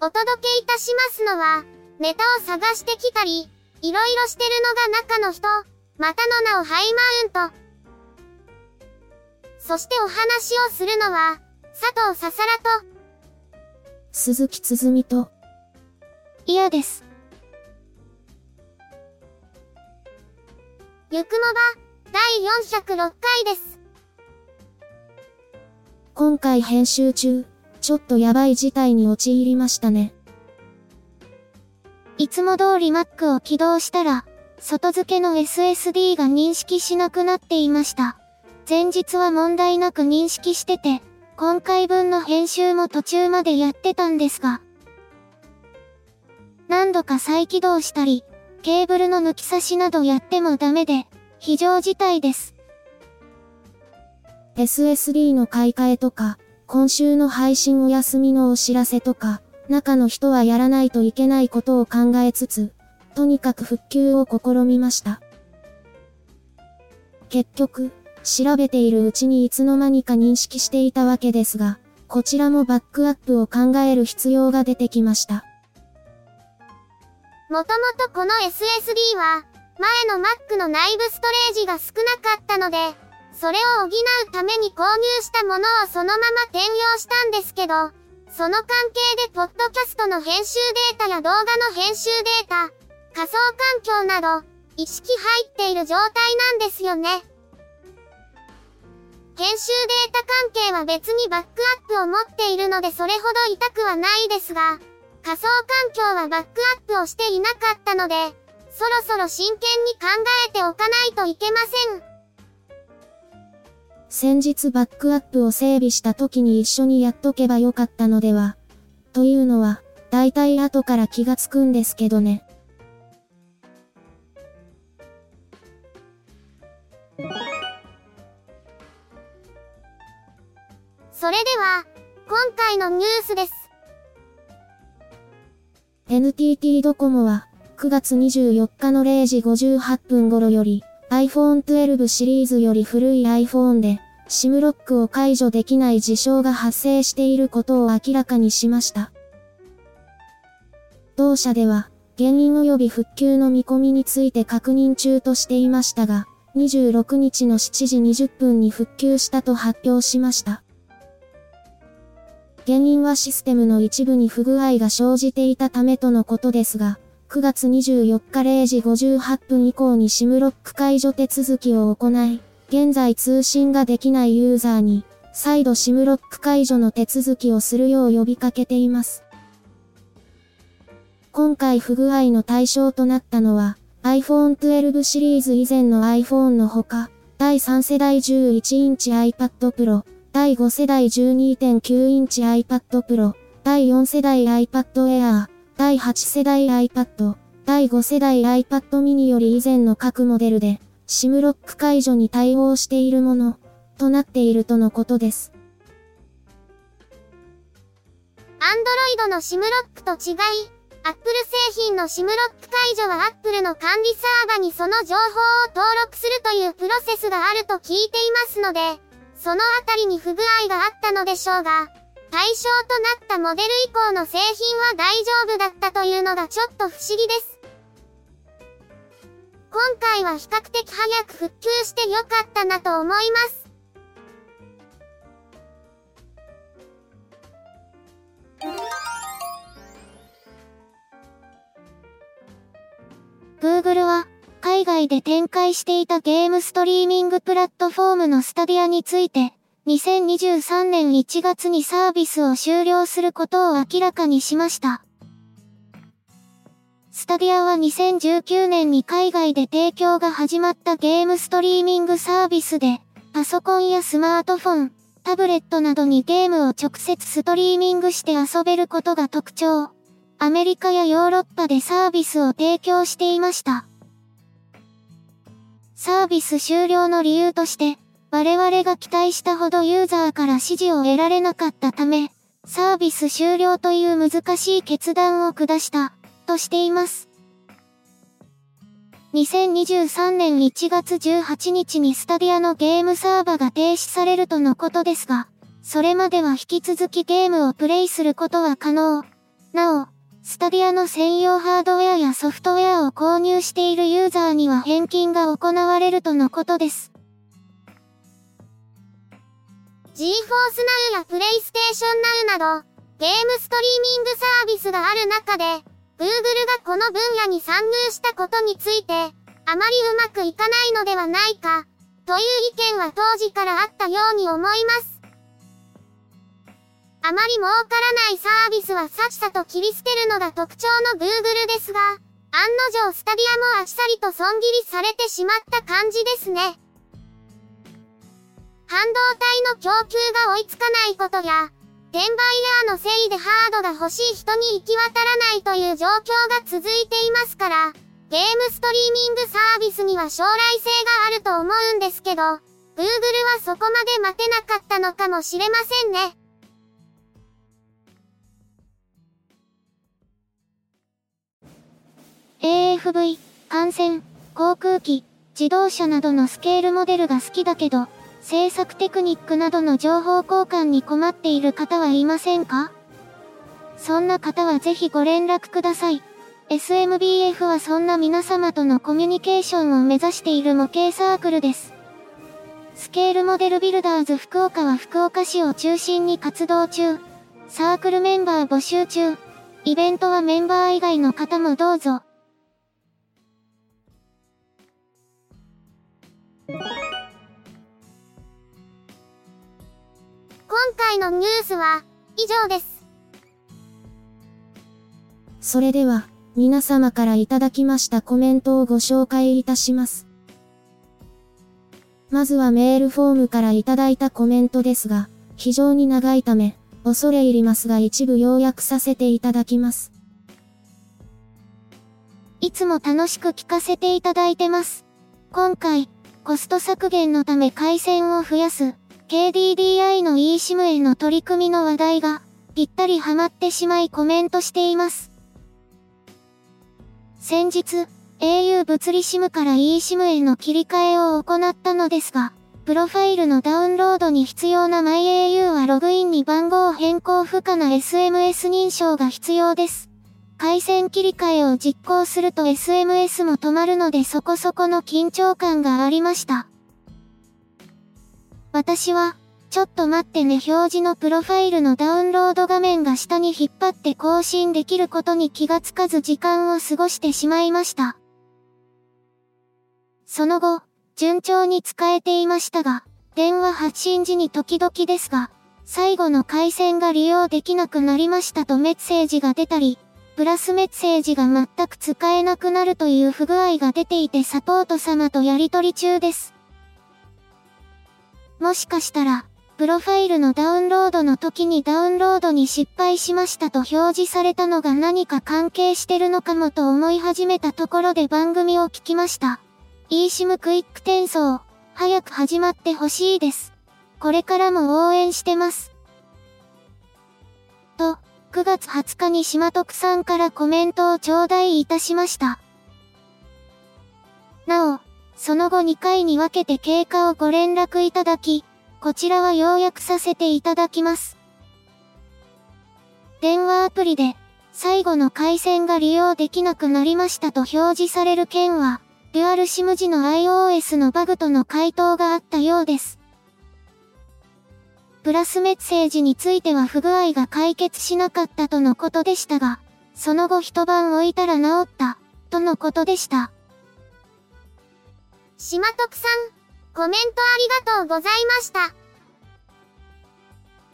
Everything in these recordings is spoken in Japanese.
お届けいたしますのは、ネタを探してきたり、いろいろしてるのが中の人、またの名をハイマウント。そしてお話をするのは、佐藤ささらと、鈴木つづみと、嫌です。ゆくもば、第406回です。今回編集中、ちょっとやばい事態に陥りましたね。いつも通り Mac を起動したら、外付けの SSD が認識しなくなっていました。前日は問題なく認識してて、今回分の編集も途中までやってたんですが、何度か再起動したり、ケーブルの抜き差しなどやってもダメで、非常事態です。SSD の買い替えとか、今週の配信お休みのお知らせとか、中の人はやらないといけないことを考えつつ、とにかく復旧を試みました。結局、調べているうちにいつの間にか認識していたわけですが、こちらもバックアップを考える必要が出てきました。もともとこの SSD は、前の Mac の内部ストレージが少なかったので、それを補うために購入したものをそのまま転用したんですけど、その関係でポッドキャストの編集データや動画の編集データ、仮想環境など、意識入っている状態なんですよね。編集データ関係は別にバックアップを持っているのでそれほど痛くはないですが、仮想環境はバックアップをしていなかったので、そろそろ真剣に考えておかないといけません。先日バックアップを整備した時に一緒にやっとけばよかったのでは。というのは、だいたい後から気がつくんですけどね。それでは、今回のニュースです。NTT ドコモは、9月24日の0時58分頃より、iPhone 12シリーズより古い iPhone で、SIM ロックを解除できない事象が発生していることを明らかにしました。同社では、原因及び復旧の見込みについて確認中としていましたが、26日の7時20分に復旧したと発表しました。原因はシステムの一部に不具合が生じていたためとのことですが、9月24日0時58分以降に SIM ロック解除手続きを行い、現在通信ができないユーザーに、再度 SIM ロック解除の手続きをするよう呼びかけています。今回不具合の対象となったのは、iPhone 12シリーズ以前の iPhone のほか、第3世代11インチ iPad Pro、第5世代12.9インチ iPad Pro、第4世代 iPad Air、第8世代 iPad、第5世代 iPad mini より以前の各モデルで、SIM ロック解除に対応しているもの、となっているとのことです。Android の SIM ロックと違い、Apple 製品の SIM ロック解除は Apple の管理サーバにその情報を登録するというプロセスがあると聞いていますので、そのあたりに不具合があったのでしょうが、対象となったモデル以降の製品は大丈夫だったというのがちょっと不思議です。今回は比較的早く復旧してよかったなと思います。Google は海外で展開していたゲームストリーミングプラットフォームのスタディアについて、2023年1月にサービスを終了することを明らかにしました。スタディアは2019年に海外で提供が始まったゲームストリーミングサービスで、パソコンやスマートフォン、タブレットなどにゲームを直接ストリーミングして遊べることが特徴。アメリカやヨーロッパでサービスを提供していました。サービス終了の理由として、我々が期待したほどユーザーから支持を得られなかったため、サービス終了という難しい決断を下した。としています。2023年1月18日にスタディアのゲームサーバが停止されるとのことですが、それまでは引き続きゲームをプレイすることは可能。なお、スタディアの専用ハードウェアやソフトウェアを購入しているユーザーには返金が行われるとのことです。GForce Now や PlayStation Now など、ゲームストリーミングサービスがある中で、Google がこの分野に参入したことについて、あまりうまくいかないのではないか、という意見は当時からあったように思います。あまり儲からないサービスはさっさと切り捨てるのが特徴の Google ですが、案の定スタディアもあっさりと損切りされてしまった感じですね。半導体の供給が追いつかないことや、転売ヤーのせいでハードが欲しい人に行き渡らないという状況が続いていますから、ゲームストリーミングサービスには将来性があると思うんですけど、Google はそこまで待てなかったのかもしれませんね。AFV、艦船、航空機、自動車などのスケールモデルが好きだけど、制作テクニックなどの情報交換に困っている方はいませんか？そんな方はぜひご連絡ください。SMBF はそんな皆様とのコミュニケーションを目指している模型サークルです。スケールモデルビルダーズ福岡は福岡市を中心に活動中。サークルメンバー募集中。イベントはメンバー以外の方もどうぞ。回のニュースは以上です。それでは、皆様からいただきましたコメントをご紹介いたします。まずはメールフォームからいただいたコメントですが、非常に長いため、恐れ入りますが一部要約させていただきます。いつも楽しく聞かせていただいてます。今回、コスト削減のため回線を増やす、KDDI の eSIM への取り組みの話題が、ぴったりハマってしまいコメントしています。先日、au 物理 SIM から eSIM への切り替えを行ったのですが、プロファイルのダウンロードに必要な MyAU はログインに番号変更不可な SMS 認証が必要です。回線切り替えを実行すると SMS も止まるのでそこそこの緊張感がありました。私は、ちょっと待ってね表示のプロファイルのダウンロード画面が下に引っ張って更新できることに気がつかず時間を過ごしてしまいました。その後、順調に使えていましたが、電話発信時に時々ですが、最後の回線が利用できなくなりましたとメッセージが出たり、プラスメッセージが全く使えなくなるという不具合が出ていてサポート様とやり取り中です。もしかしたら、プロファイルのダウンロードの時にダウンロードに失敗しましたと表示されたのが何か関係してるのかもと思い始めたところで番組を聞きました。eSIM クイック転送、早く始まってほしいです。これからも応援してます。と、9月20日に島徳さんからコメントを頂戴いたしました。その後2回に分けて経過をご連絡いただき、こちらは要約させていただきます。電話アプリで、最後の回線が利用できなくなりましたと表示される件は、デュアル SIM 時の iOS のバグとの回答があったようです。プラスメッセージについては不具合が解決しなかったとのことでしたが、その後一晩置いたら治った、とのことでした。島徳さん、コメントありがとうございました。詳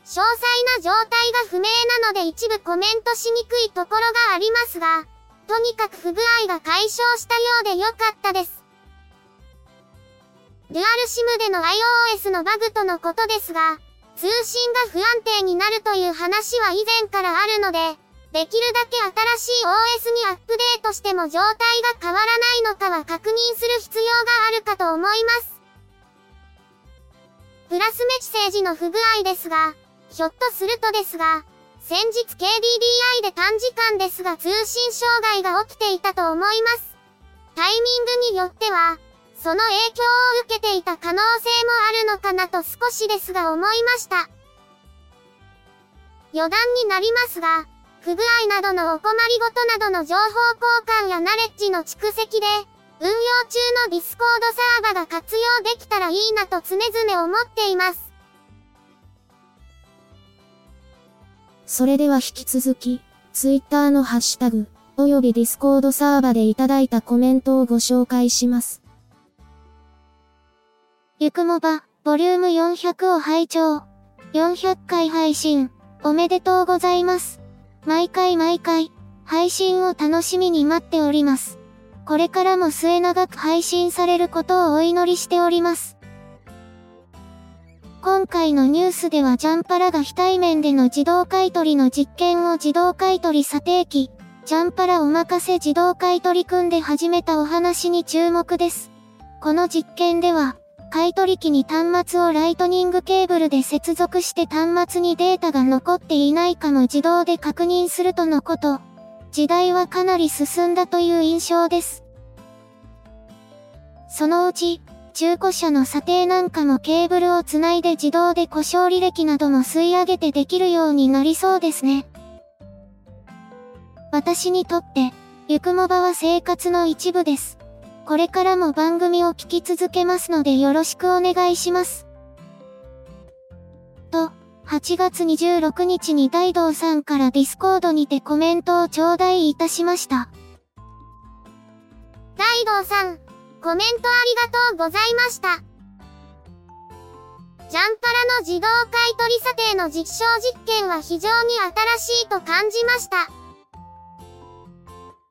細な状態が不明なので一部コメントしにくいところがありますが、とにかく不具合が解消したようで良かったです。デュアル SIM での iOS のバグとのことですが、通信が不安定になるという話は以前からあるので、できるだけ新しい OS にアップデートしても状態が変わらないのかは確認する必要があるかと思います。プラスメッセージの不具合ですが、ひょっとするとですが、先日 KDDI で短時間ですが通信障害が起きていたと思います。タイミングによっては、その影響を受けていた可能性もあるのかなと少しですが思いました。余談になりますが、不具合などのお困りごとなどの情報交換やナレッジの蓄積で、運用中の Discord サーバが活用できたらいいなと常々思っています。それでは引き続き、Twitter のハッシュタグ、および Discord サーバでいただいたコメントをご紹介します。ゆくもば、ボリューム400を拝聴。400回配信、おめでとうございます。毎回毎回、配信を楽しみに待っております。これからも末永く配信されることをお祈りしております。今回のニュースではジャンパラが非対面での自動買取の実験を自動買取査定機、ジャンパラおまかせ自動買取組んで始めたお話に注目です。この実験では、買取機に端末をライトニングケーブルで接続して端末にデータが残っていないかも自動で確認するとのこと。時代はかなり進んだという印象です。そのうち、中古車の査定なんかもケーブルをつないで自動で故障履歴なども吸い上げてできるようになりそうですね。私にとって、ゆくもばは生活の一部です。これからも番組を聞き続けますのでよろしくお願いします。と、8月26日に大道さんから Discord にてコメントを頂戴いたしました。大道さん、コメントありがとうございました。ジャンパラの自動買取査定の実証実験は非常に新しいと感じました。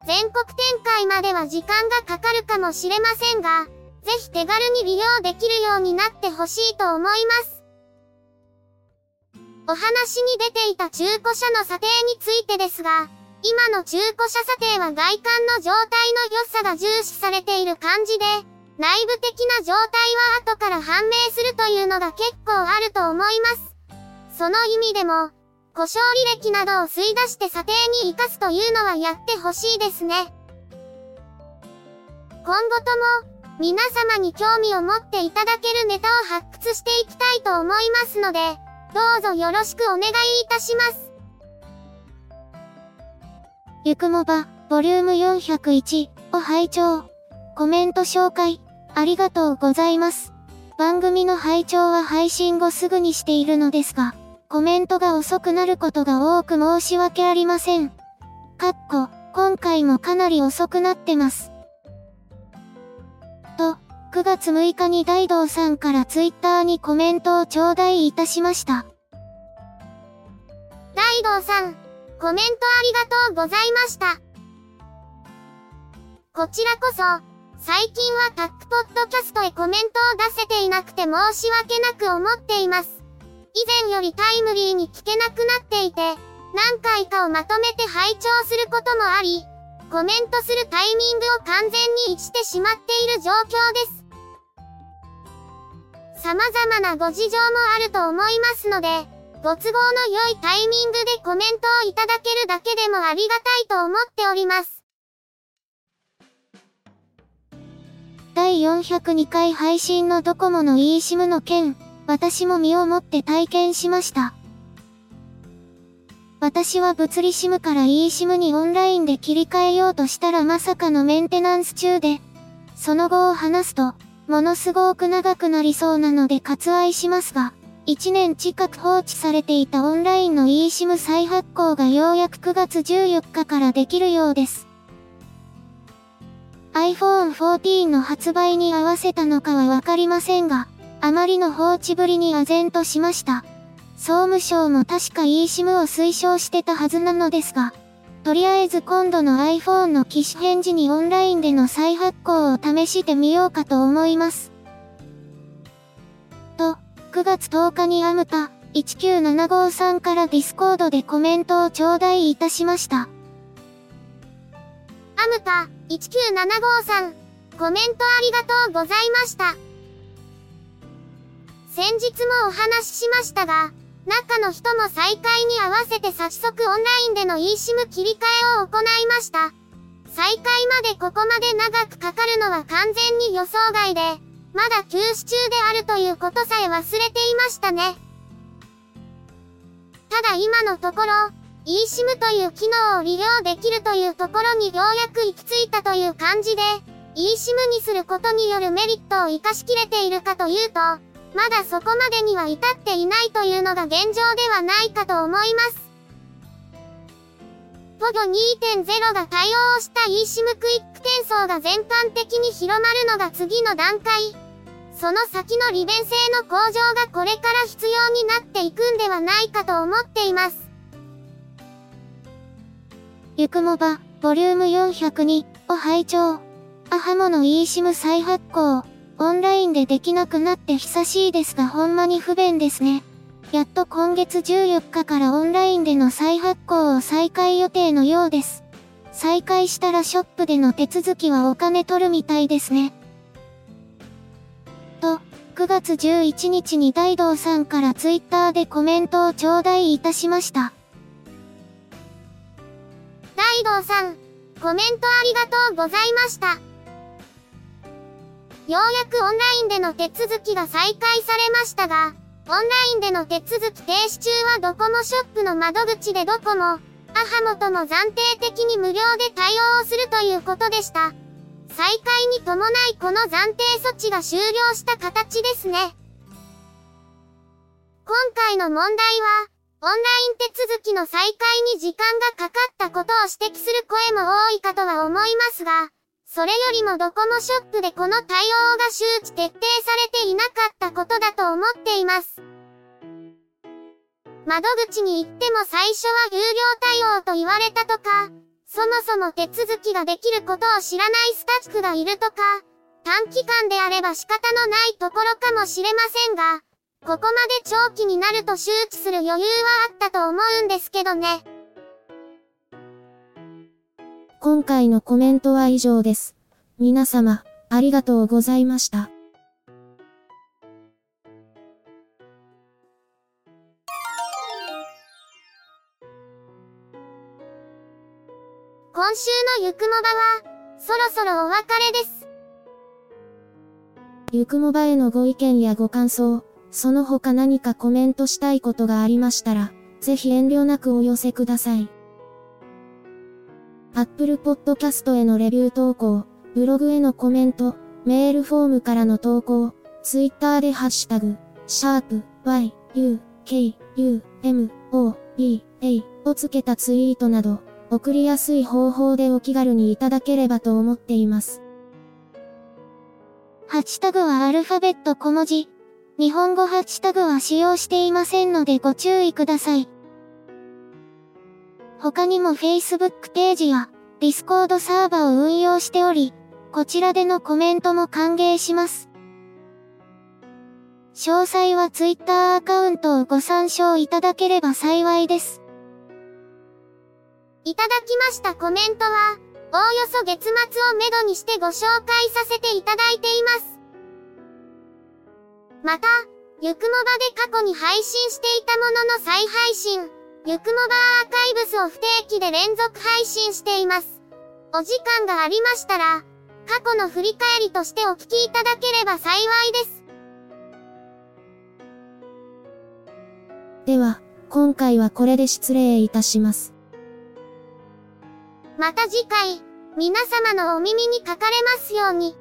全国展開までは時間がかかるかもしれませんが、ぜひ手軽に利用できるようになってほしいと思います。お話に出ていた中古車の査定についてですが、今の中古車査定は外観の状態の良さが重視されている感じで、内部的な状態は後から判明するというのが結構あると思います。その意味でも、故障履歴などを吸い出して査定に活かすというのはやってほしいですね。今後とも、皆様に興味を持っていただけるネタを発掘していきたいと思いますので、どうぞよろしくお願いいたします。ゆくもば、ボリューム401を拝聴コメント紹介、ありがとうございます。番組の拝聴は配信後すぐにしているのですが、コメントが遅くなることが多く申し訳ありません。かっこ、今回もかなり遅くなってます。と、9月6日に大道さんからツイッターにコメントを頂戴いたしました。大道さん、コメントありがとうございました。こちらこそ、最近はタックポッドキャストへコメントを出せていなくて申し訳なく思っています。以前よりタイムリーに聞けなくなっていて、何回かをまとめて拝聴することもあり、コメントするタイミングを完全に逸してしまっている状況です。様々なご事情もあると思いますので、ご都合の良いタイミングでコメントをいただけるだけでもありがたいと思っております。第402回配信のドコモの eSIM の件、私も身をもって体験しました。私は物理 SIM から eSIM にオンラインで切り替えようとしたらまさかのメンテナンス中で、その後を話すと、ものすごく長くなりそうなので割愛しますが、1年近く放置されていたオンラインの eSIM 再発行がようやく9月14日からできるようです。iPhone 14の発売に合わせたのかはわかりませんが、あまりの放置ぶりに唖然としました。総務省も確か eSIM を推奨してたはずなのですが、とりあえず今度の iPhone の機種変時にオンラインでの再発行を試してみようかと思います。と、9月10日にアムタ19753から Discord でコメントを頂戴いたしました。アムタ19753コメントありがとうございました。先日もお話ししましたが、中の人も再開に合わせて早速オンラインでの eSIM 切り替えを行いました。再開までここまで長くかかるのは完全に予想外で、まだ休止中であるということさえ忘れていましたね。ただ今のところ、eSIM という機能を利用できるというところにようやく行き着いたという感じで、eSIM にすることによるメリットを活かしきれているかというと、まだそこまでには至っていないというのが現状ではないかと思います。ポゴ2.0が対応した eSIM クイック転送が全般的に広まるのが次の段階。その先の利便性の向上がこれから必要になっていくんではないかと思っています。ゆくもば、ボリューム402を拝聴。アハモの eSIM 再発行。オンラインでできなくなって久しいですがほんまに不便ですね。やっと今月14日からオンラインでの再発行を再開予定のようです。再開したらショップでの手続きはお金取るみたいですね。と、9月11日に大道さんからツイッターでコメントを頂戴いたしました。大道さん、コメントありがとうございました。ようやくオンラインでの手続きが再開されましたが、オンラインでの手続き停止中はドコモショップの窓口でドコモ、アハモとも暫定的に無料で対応をするということでした。再開に伴いこの暫定措置が終了した形ですね。今回の問題は、オンライン手続きの再開に時間がかかったことを指摘する声も多いかとは思いますが、それよりもドコモショップでこの対応が周知徹底されていなかったことだと思っています。窓口に行っても最初は有料対応と言われたとか、そもそも手続きができることを知らないスタッフがいるとか、短期間であれば仕方のないところかもしれませんが、ここまで長期になると周知する余裕はあったと思うんですけどね。今回のコメントは以上です。皆様、ありがとうございました。今週のゆくもばは、そろそろお別れです。ゆくもばへのご意見やご感想、その他何かコメントしたいことがありましたら、ぜひ遠慮なくお寄せください。Apple Podcast へのレビュー投稿、ブログへのコメント、メールフォームからの投稿、Twitter でハッシュタグ、シャープ y, u, k, u, m, o, b, a をつけたツイートなど、送りやすい方法でお気軽にいただければと思っています。ハッシュタグはアルファベット小文字。日本語ハッシュタグは使用していませんのでご注意ください。他にも Facebook ページや Discord サーバを運用しており、こちらでのコメントも歓迎します。詳細は Twitter アカウントをご参照いただければ幸いです。いただきましたコメントは、おおよそ月末をめどにしてご紹介させていただいています。また、ゆくもばで過去に配信していたものの再配信、ゆくもばアーカイブスを不定期で連続配信しています。お時間がありましたら、過去の振り返りとしてお聞きいただければ幸いです。では、今回はこれで失礼いたします。また次回、皆様のお耳にかかれますように。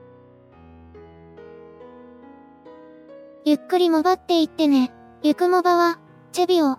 ゆっくりもばっていってね。ゆくもばは、チェビオ。